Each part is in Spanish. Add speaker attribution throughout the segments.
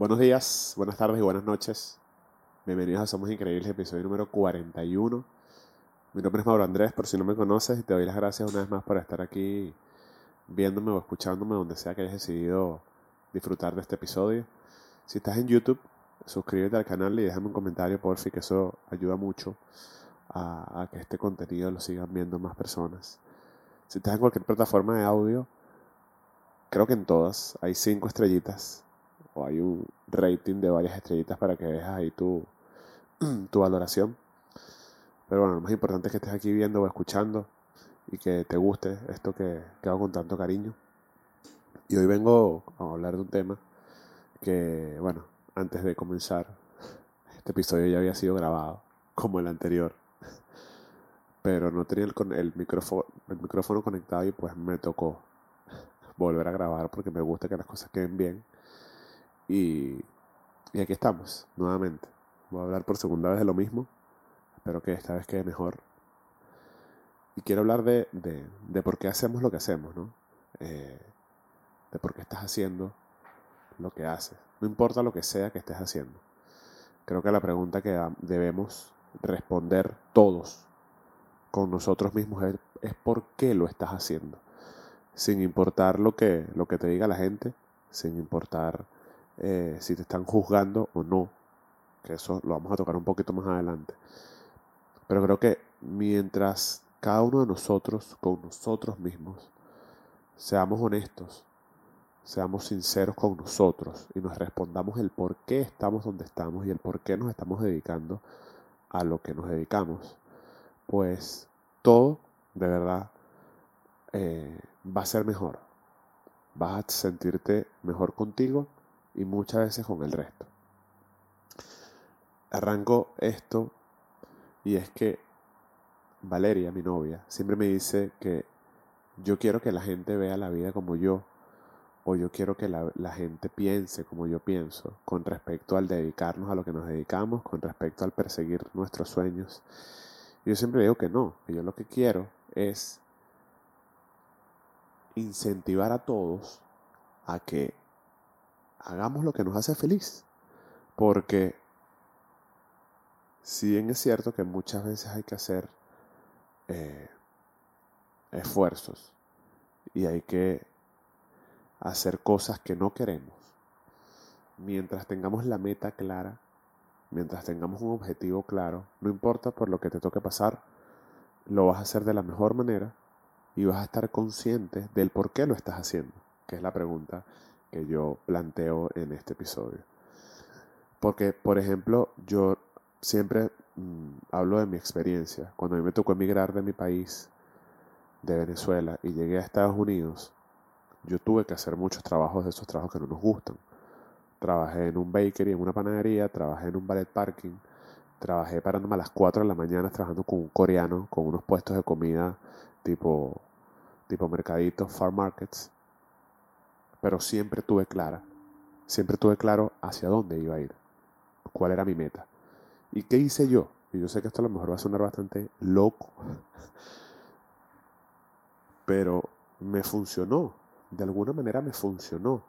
Speaker 1: Buenos días, buenas tardes y buenas noches. Bienvenidos a Somos Increíbles, episodio número 41. Mi nombre es Mauro Andrés, por si no me conoces, y te doy las gracias una vez más por estar aquí viéndome o escuchándome donde sea que hayas decidido disfrutar de este episodio. Si estás en YouTube, suscríbete al canal y déjame un comentario, por si que eso ayuda mucho a, a que este contenido lo sigan viendo más personas. Si estás en cualquier plataforma de audio, creo que en todas hay cinco estrellitas o hay un rating de varias estrellitas para que dejes ahí tu, tu valoración. Pero bueno, lo más importante es que estés aquí viendo o escuchando y que te guste esto que, que hago con tanto cariño. Y hoy vengo a hablar de un tema que, bueno, antes de comenzar, este episodio ya había sido grabado, como el anterior. Pero no tenía el, el, micrófono, el micrófono conectado y pues me tocó volver a grabar porque me gusta que las cosas queden bien. Y, aquí estamos, nuevamente. Voy a hablar por segunda vez de lo mismo. Espero que esta vez quede mejor. Y quiero hablar de, de, de por qué hacemos lo que hacemos, ¿no? Eh, de por qué estás haciendo lo que haces. No importa lo que sea que estés haciendo. Creo que la pregunta que debemos responder todos con nosotros mismos es, es por qué lo estás haciendo. Sin importar lo que, lo que te diga la gente, sin importar eh, si te están juzgando o no, que eso lo vamos a tocar un poquito más adelante. Pero creo que mientras cada uno de nosotros, con nosotros mismos, seamos honestos, seamos sinceros con nosotros y nos respondamos el por qué estamos donde estamos y el por qué nos estamos dedicando a lo que nos dedicamos, pues todo de verdad eh, va a ser mejor. Vas a sentirte mejor contigo y muchas veces con el resto. Arranco esto y es que Valeria, mi novia, siempre me dice que yo quiero que la gente vea la vida como yo o yo quiero que la, gente piense como yo pienso con respecto al dedicarnos a lo que nos dedicamos, con respecto al perseguir nuestros sueños. Yo siempre digo que no, que yo lo que quiero es incentivar a todos a que hagamos lo que nos hace feliz. Porque si bien es cierto que muchas veces hay que hacer eh, esfuerzos y hay que hacer cosas que no queremos. Mientras tengamos la meta clara, mientras tengamos un objetivo claro, no importa por lo que te toque pasar, lo vas a hacer de la mejor manera y vas a estar consciente del por qué lo estás haciendo, que es la pregunta que yo planteo en este episodio. Porque, por ejemplo, yo siempre mm, hablo de mi experiencia. Cuando a mí me tocó emigrar de mi país, de Venezuela, y llegué a Estados Unidos, yo tuve que hacer muchos trabajos de esos trabajos que no nos gustan. Trabajé en un bakery, en una panadería, trabajé en un ballet parking, trabajé parándome a las 4 de la mañana trabajando con un coreano, con unos puestos de comida tipo, tipo mercaditos, farm markets. Pero siempre tuve clara, siempre tuve claro hacia dónde iba a ir, cuál era mi meta. ¿Y qué hice yo? Y yo sé que esto a lo mejor va a sonar bastante loco, pero me funcionó, de alguna manera me funcionó.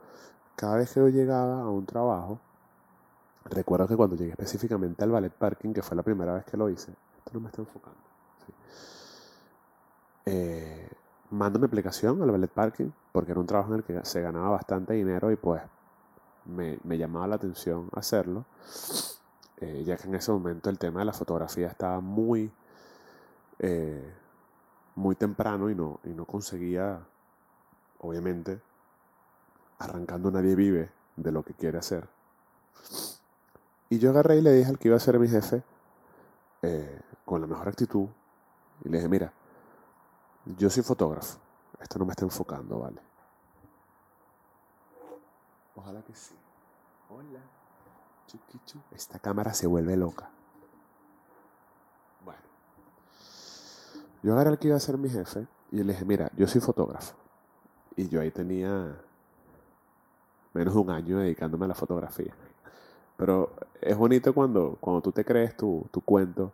Speaker 1: Cada vez que yo llegaba a un trabajo, recuerdo que cuando llegué específicamente al ballet parking, que fue la primera vez que lo hice, esto no me está enfocando. Eh, mando mi aplicación al ballet parking, porque era un trabajo en el que se ganaba bastante dinero y pues me, llamaba la atención hacerlo, eh, ya que en ese momento el tema de la fotografía estaba muy, eh, muy temprano y no, y no conseguía, obviamente, arrancando nadie vive de lo que quiere hacer. Y yo agarré y le dije al que iba a ser mi jefe, eh, con la mejor actitud, y le dije, mira, yo soy fotógrafo, esto no me está enfocando, ¿vale? Ojalá que sí. Hola. Chuquichu. Esta cámara se vuelve loca. Bueno. Yo agarré al que iba a ser mi jefe y le dije, mira, yo soy fotógrafo. Y yo ahí tenía menos de un año dedicándome a la fotografía. Pero es bonito cuando, cuando tú te crees tu, tu cuento,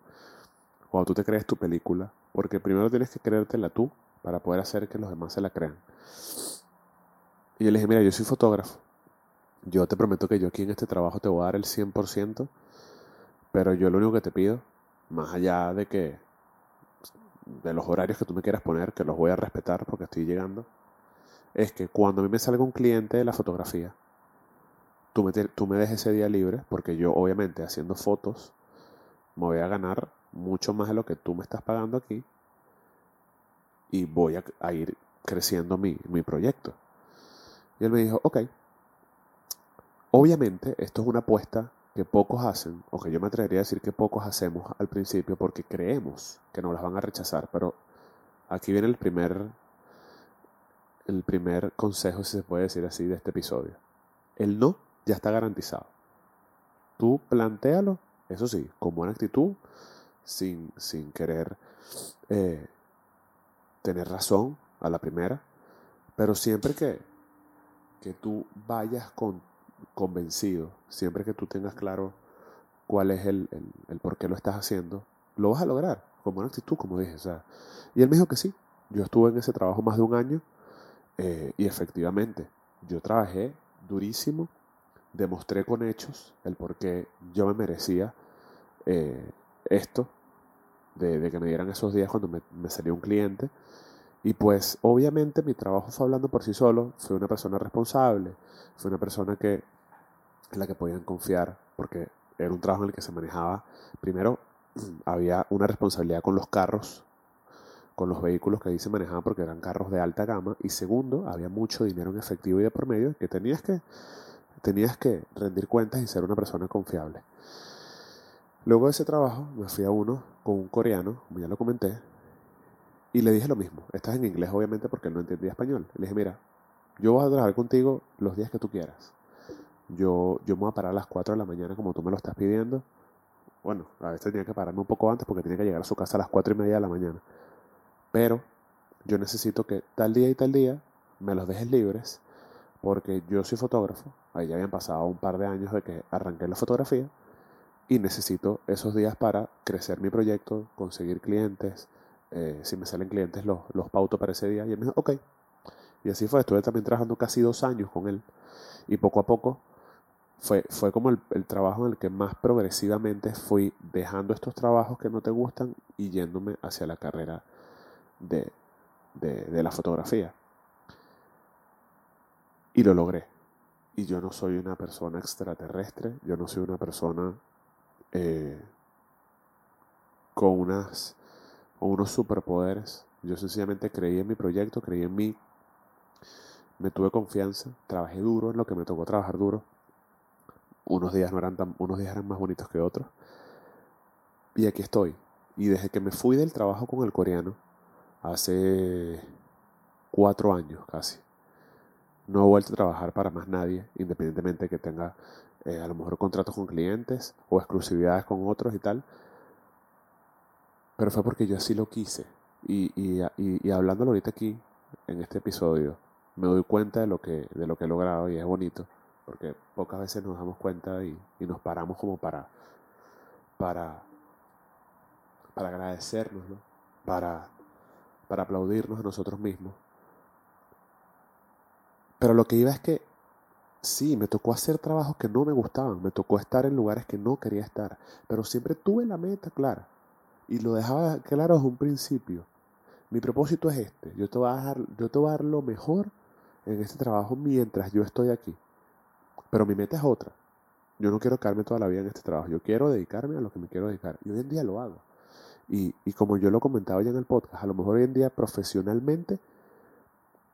Speaker 1: cuando tú te crees tu película, porque primero tienes que creértela tú para poder hacer que los demás se la crean. Y yo le dije, mira, yo soy fotógrafo. Yo te prometo que yo aquí en este trabajo te voy a dar el 100%, pero yo lo único que te pido, más allá de que de los horarios que tú me quieras poner, que los voy a respetar porque estoy llegando, es que cuando a mí me salga un cliente de la fotografía, tú me, tú me dejes ese día libre, porque yo obviamente haciendo fotos me voy a ganar mucho más de lo que tú me estás pagando aquí y voy a, ir creciendo mi, mi proyecto. Y él me dijo, ok, obviamente esto es una apuesta que pocos hacen, o que yo me atrevería a decir que pocos hacemos al principio porque creemos que nos las van a rechazar, pero aquí viene el primer, el primer consejo, si se puede decir así, de este episodio. El no ya está garantizado. Tú plantealo, eso sí, con buena actitud, sin, sin querer eh, tener razón a la primera, pero siempre que, que tú vayas con convencido, siempre que tú tengas claro cuál es el, por qué lo estás haciendo, lo vas a lograr, con buena actitud, como dije. Y él me dijo que sí. Yo estuve en ese trabajo más de un año eh, y efectivamente, yo trabajé durísimo, demostré con hechos el por qué yo me merecía eh, esto, de, que me dieran esos días cuando me, me salió un cliente. Y pues obviamente mi trabajo fue hablando por sí solo, fui una persona responsable, fue una persona que en la que podían confiar, porque era un trabajo en el que se manejaba, primero había una responsabilidad con los carros, con los vehículos que ahí se manejaban porque eran carros de alta gama, y segundo, había mucho dinero en efectivo y de por medio que tenías que, tenías que rendir cuentas y ser una persona confiable. Luego de ese trabajo me fui a uno con un coreano, como ya lo comenté, y le dije lo mismo. Estás en inglés, obviamente, porque él no entendía español. Le dije, mira, yo voy a trabajar contigo los días que tú quieras. Yo, yo me voy a parar a las 4 de la mañana como tú me lo estás pidiendo. Bueno, a veces tenía que pararme un poco antes porque tenía que llegar a su casa a las 4 y media de la mañana. Pero yo necesito que tal día y tal día me los dejes libres porque yo soy fotógrafo. Ahí ya habían pasado un par de años de que arranqué la fotografía y necesito esos días para crecer mi proyecto, conseguir clientes, eh, si me salen clientes los, los pauto para ese día. Y él me dijo, ok. Y así fue, estuve también trabajando casi dos años con él. Y poco a poco fue, fue como el, trabajo en el que más progresivamente fui dejando estos trabajos que no te gustan y yéndome hacia la carrera de, de, la fotografía. Y lo logré. Y yo no soy una persona extraterrestre, yo no soy una persona eh, con unas unos superpoderes. Yo sencillamente creí en mi proyecto, creí en mí, me tuve confianza, trabajé duro en lo que me tocó trabajar duro. Unos días no eran tan, unos días eran más bonitos que otros. Y aquí estoy. Y desde que me fui del trabajo con el coreano, hace cuatro años casi, no he vuelto a trabajar para más nadie, independientemente de que tenga eh, a lo mejor contratos con clientes o exclusividades con otros y tal pero fue porque yo así lo quise. Y, y, y, hablándolo ahorita aquí, en este episodio, me doy cuenta de lo que, de lo que he logrado y es bonito, porque pocas veces nos damos cuenta y, nos paramos como para, para, para agradecernos, para, para aplaudirnos a nosotros mismos. Pero lo que iba es que sí, me tocó hacer trabajos que no me gustaban, me tocó estar en lugares que no quería estar, pero siempre tuve la meta clara y lo dejaba claro desde un principio. Mi propósito es este. Yo te voy a dar, yo lo mejor en este trabajo mientras yo estoy aquí. Pero mi meta es otra. Yo no quiero quedarme toda la vida en este trabajo. Yo quiero dedicarme a lo que me quiero dedicar. Y hoy en día lo hago. Y, y como yo lo comentaba ya en el podcast, a lo mejor hoy en día profesionalmente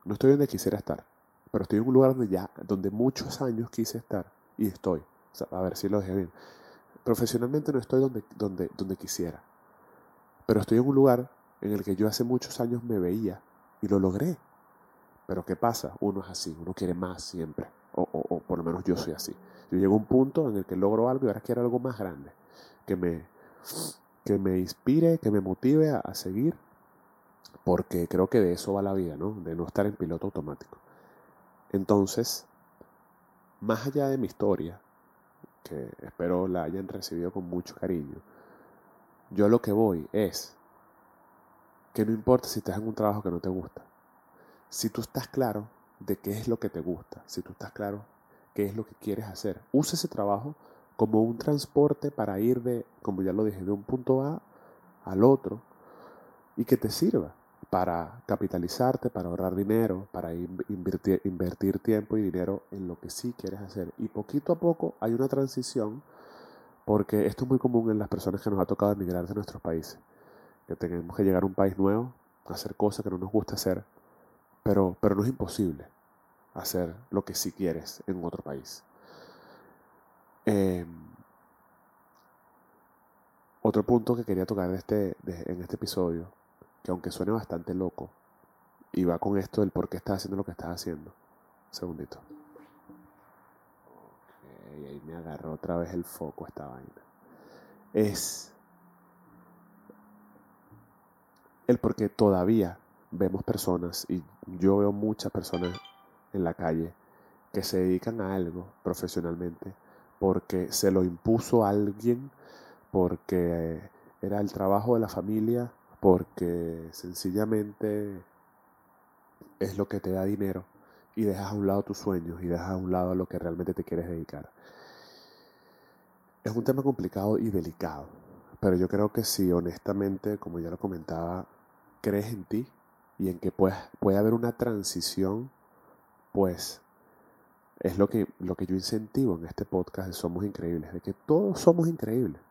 Speaker 1: no estoy donde quisiera estar. Pero estoy en un lugar donde ya, donde muchos años quise estar. Y estoy. a ver si lo dejé bien. Profesionalmente no estoy donde, donde, donde quisiera pero estoy en un lugar en el que yo hace muchos años me veía y lo logré. Pero ¿qué pasa? Uno es así, uno quiere más siempre. O, por lo menos yo soy así. Yo llego a un punto en el que logro algo y ahora quiero algo más grande. Que me, que me inspire, que me motive a seguir. Porque creo que de eso va la vida, ¿no? De no estar en piloto automático. Entonces, más allá de mi historia, que espero la hayan recibido con mucho cariño, yo lo que voy es que no importa si estás en un trabajo que no te gusta, si tú estás claro de qué es lo que te gusta, si tú estás claro qué es lo que quieres hacer. Usa ese trabajo como un transporte para ir de, como ya lo dije, de un punto A al otro y que te sirva para capitalizarte, para ahorrar dinero, para invertir, tiempo y dinero en lo que sí quieres hacer. Y poquito a poco hay una transición, porque esto es muy común en las personas que nos ha tocado emigrar de nuestros países, que tenemos que llegar a un país nuevo, hacer cosas que no nos gusta hacer, pero, pero no es imposible hacer lo que sí quieres en otro país. Em, otro punto que quería tocar este, en este episodio, que aunque suene bastante loco, y va con esto del por qué estás haciendo lo que estás haciendo. Un segundito. Ok, ahí me agarró otra vez el foco esta vaina. Es el por qué todavía vemos personas, y yo veo muchas personas en la calle, que se dedican a algo profesionalmente porque se lo impuso alguien, porque era el trabajo de la familia, porque sencillamente es lo que te da dinero y dejas a un lado tus sueños y dejas a un lado lo que realmente te quieres dedicar. Es un tema complicado y delicado, pero yo creo que si honestamente, como ya lo comentaba, crees en ti y en que puede, puede haber una transición, pues es lo que, lo que yo incentivo en este podcast de Somos Increíbles, de que todos somos increíbles,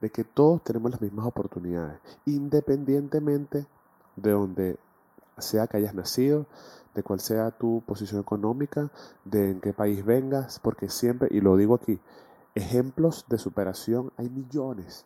Speaker 1: de que todos tenemos las mismas oportunidades, independientemente de donde sea que hayas nacido, de cuál sea tu posición económica, de en qué país vengas, porque siempre, y lo digo aquí, ejemplos de superación hay millones,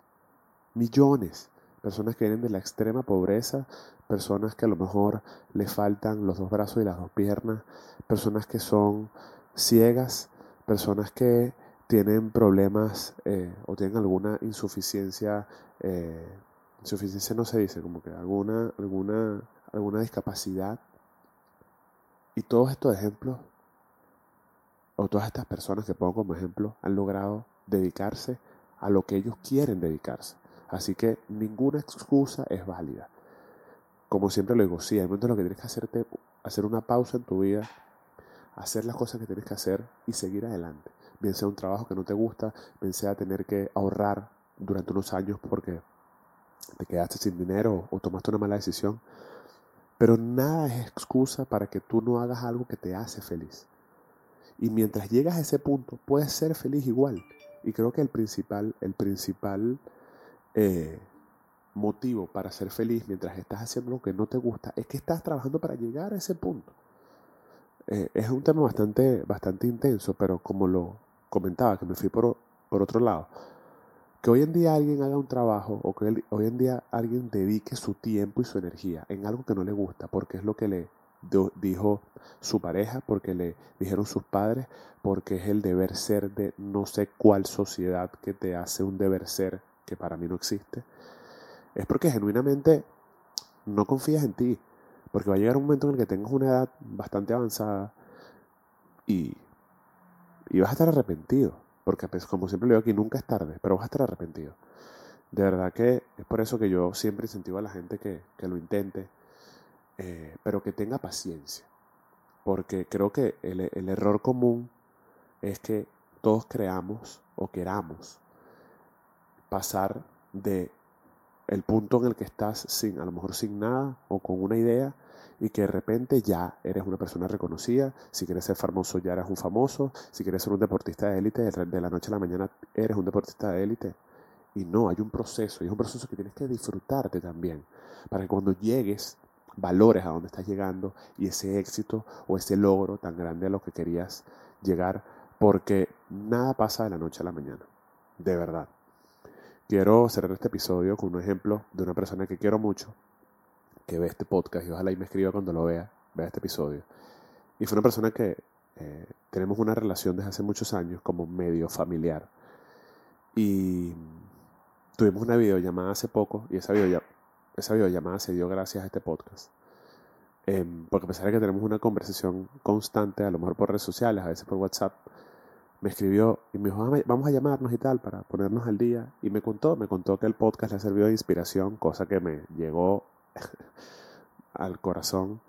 Speaker 1: millones. Personas que vienen de la extrema pobreza, personas que a lo mejor le faltan los dos brazos y las dos piernas, personas que son ciegas, personas que tienen problemas eh, o tienen alguna insuficiencia, eh, insuficiencia no se dice, como que alguna, alguna, alguna discapacidad. Y todos estos ejemplos, o todas estas personas que pongo como ejemplo, han logrado dedicarse a lo que ellos quieren dedicarse. Así que ninguna excusa es válida. Como siempre lo digo, sí, hay momentos en que tienes que hacerte, hacer una pausa en tu vida hacer las cosas que tienes que hacer y seguir adelante. Bien sea un trabajo que no te gusta, bien sea tener que ahorrar durante unos años porque te quedaste sin dinero o tomaste una mala decisión. Pero nada es excusa para que tú no hagas algo que te hace feliz. Y mientras llegas a ese punto, puedes ser feliz igual. Y creo que el principal, el principal eh, motivo para ser feliz mientras estás haciendo lo que no te gusta es que estás trabajando para llegar a ese punto. Eh, es un tema bastante, bastante intenso, pero como lo comentaba, que me fui por, por otro lado, que hoy en día alguien haga un trabajo o que hoy en día alguien dedique su tiempo y su energía en algo que no le gusta, porque es lo que le dijo su pareja, porque le dijeron sus padres, porque es el deber ser de no sé cuál sociedad que te hace un deber ser que para mí no existe, es porque genuinamente no confías en ti, porque va a llegar un momento en el que tengas una edad bastante avanzada y, y vas a estar arrepentido. Porque, pues, como siempre le digo aquí, nunca es tarde, pero vas a estar arrepentido. De verdad que es por eso que yo siempre incentivo a la gente que, lo intente, eh, pero que tenga paciencia. Porque creo que el, el error común es que todos creamos o queramos pasar de el punto en el que estás sin, a lo mejor sin nada o con una idea y que de repente ya eres una persona reconocida, si quieres ser famoso ya eres un famoso, si quieres ser un deportista de élite, de la noche a la mañana eres un deportista de élite. Y no, hay un proceso, y es un proceso que tienes que disfrutarte también, para que cuando llegues valores a donde estás llegando y ese éxito o ese logro tan grande a lo que querías llegar, porque nada pasa de la noche a la mañana, de verdad. Quiero cerrar este episodio con un ejemplo de una persona que quiero mucho, que ve este podcast y ojalá y me escriba cuando lo vea, vea este episodio. Y fue una persona que eh, tenemos una relación desde hace muchos años como medio familiar. Y tuvimos una videollamada hace poco y esa, esa videollamada se dio gracias a este podcast. Em, porque a pesar de que tenemos una conversación constante, a lo mejor por redes sociales, a veces por WhatsApp, me escribió y me dijo, vamos a llamarnos y tal para ponernos al día. Y me contó, me contó que el podcast le ha servido de inspiración, cosa que me llegó al corazón.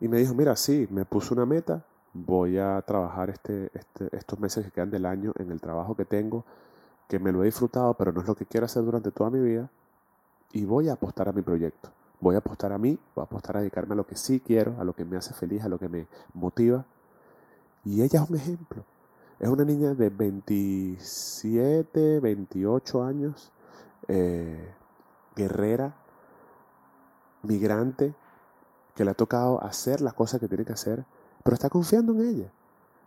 Speaker 1: Y me dijo, mira, sí, me puso una meta voy a trabajar este, este, estos meses que quedan del año en el trabajo que tengo, que me lo he disfrutado, pero no es lo que quiero hacer durante toda mi vida, y voy a apostar a mi proyecto. Voy a apostar a mí, voy a apostar a dedicarme a lo que sí quiero, a lo que me hace feliz, a lo que me motiva. Y ella es un ejemplo. Es una niña de 27, 28 años, eh, guerrera, migrante, que le ha tocado hacer las cosas que tiene que hacer, pero está confiando en ella.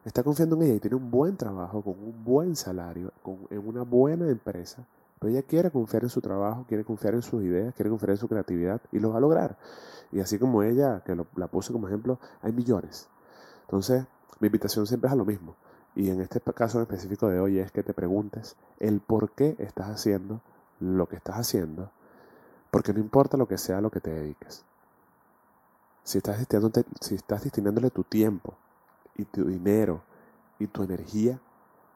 Speaker 1: Está confiando en ella y tiene un buen trabajo, con un buen salario, en una buena empresa. Pero ella quiere confiar en su trabajo, quiere confiar en sus ideas, quiere confiar en su creatividad y lo va a lograr. Y así como ella, que la puse como ejemplo, hay millones. Entonces, mi invitación siempre es a lo mismo. Y en este caso específico de hoy es que te preguntes el por qué estás haciendo lo que estás haciendo, porque no importa lo que sea lo que te dediques. Si estás, si estás destinándole tu tiempo y tu dinero y tu energía,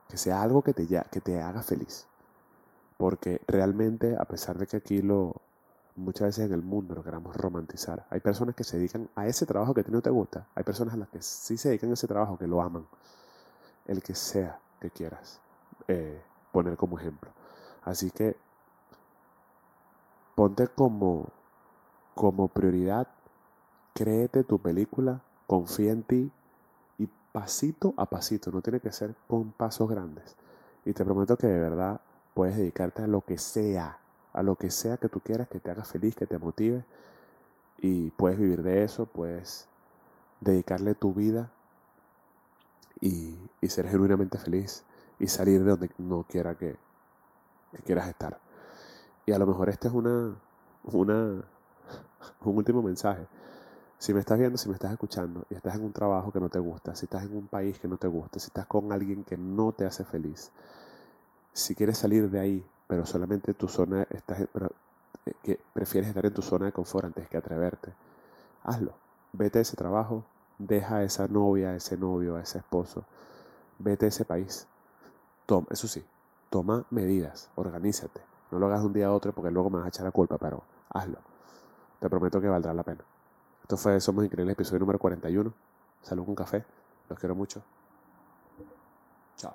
Speaker 1: que sea algo que te, que te haga feliz. Porque realmente, a pesar de que aquí lo, muchas veces en el mundo lo queramos romantizar, hay personas que se dedican a ese trabajo que a ti no te gusta, hay personas a las que sí se dedican a ese trabajo, que lo aman el que sea que quieras eh, poner como ejemplo. Así que ponte como, como prioridad, créete tu película, confía en ti y pasito a pasito, no tiene que ser con pasos grandes. Y te prometo que de verdad puedes dedicarte a lo que sea, a lo que sea que tú quieras, que te haga feliz, que te motive. Y puedes vivir de eso, puedes dedicarle tu vida y, ser genuinamente feliz y salir de donde no quiera que, quieras estar. Y a lo mejor este es una, una, un último mensaje. Si me estás viendo, si me estás escuchando y estás en un trabajo que no te gusta, si estás en un país que no te gusta, si estás con alguien que no te hace feliz, si quieres salir de ahí, pero solamente tu zona estás, pero, eh, que prefieres estar en tu zona de confort antes que atreverte, hazlo. Vete a ese trabajo, deja a esa novia, a ese novio, a ese esposo, vete a ese país. Toma, eso sí, toma medidas, organízate. No lo hagas de un día a otro porque luego me vas a echar la culpa, pero hazlo. Te prometo que valdrá la pena. Esto fue Somos Increíbles, episodio número 41. Salud con café. Los quiero mucho. Chao.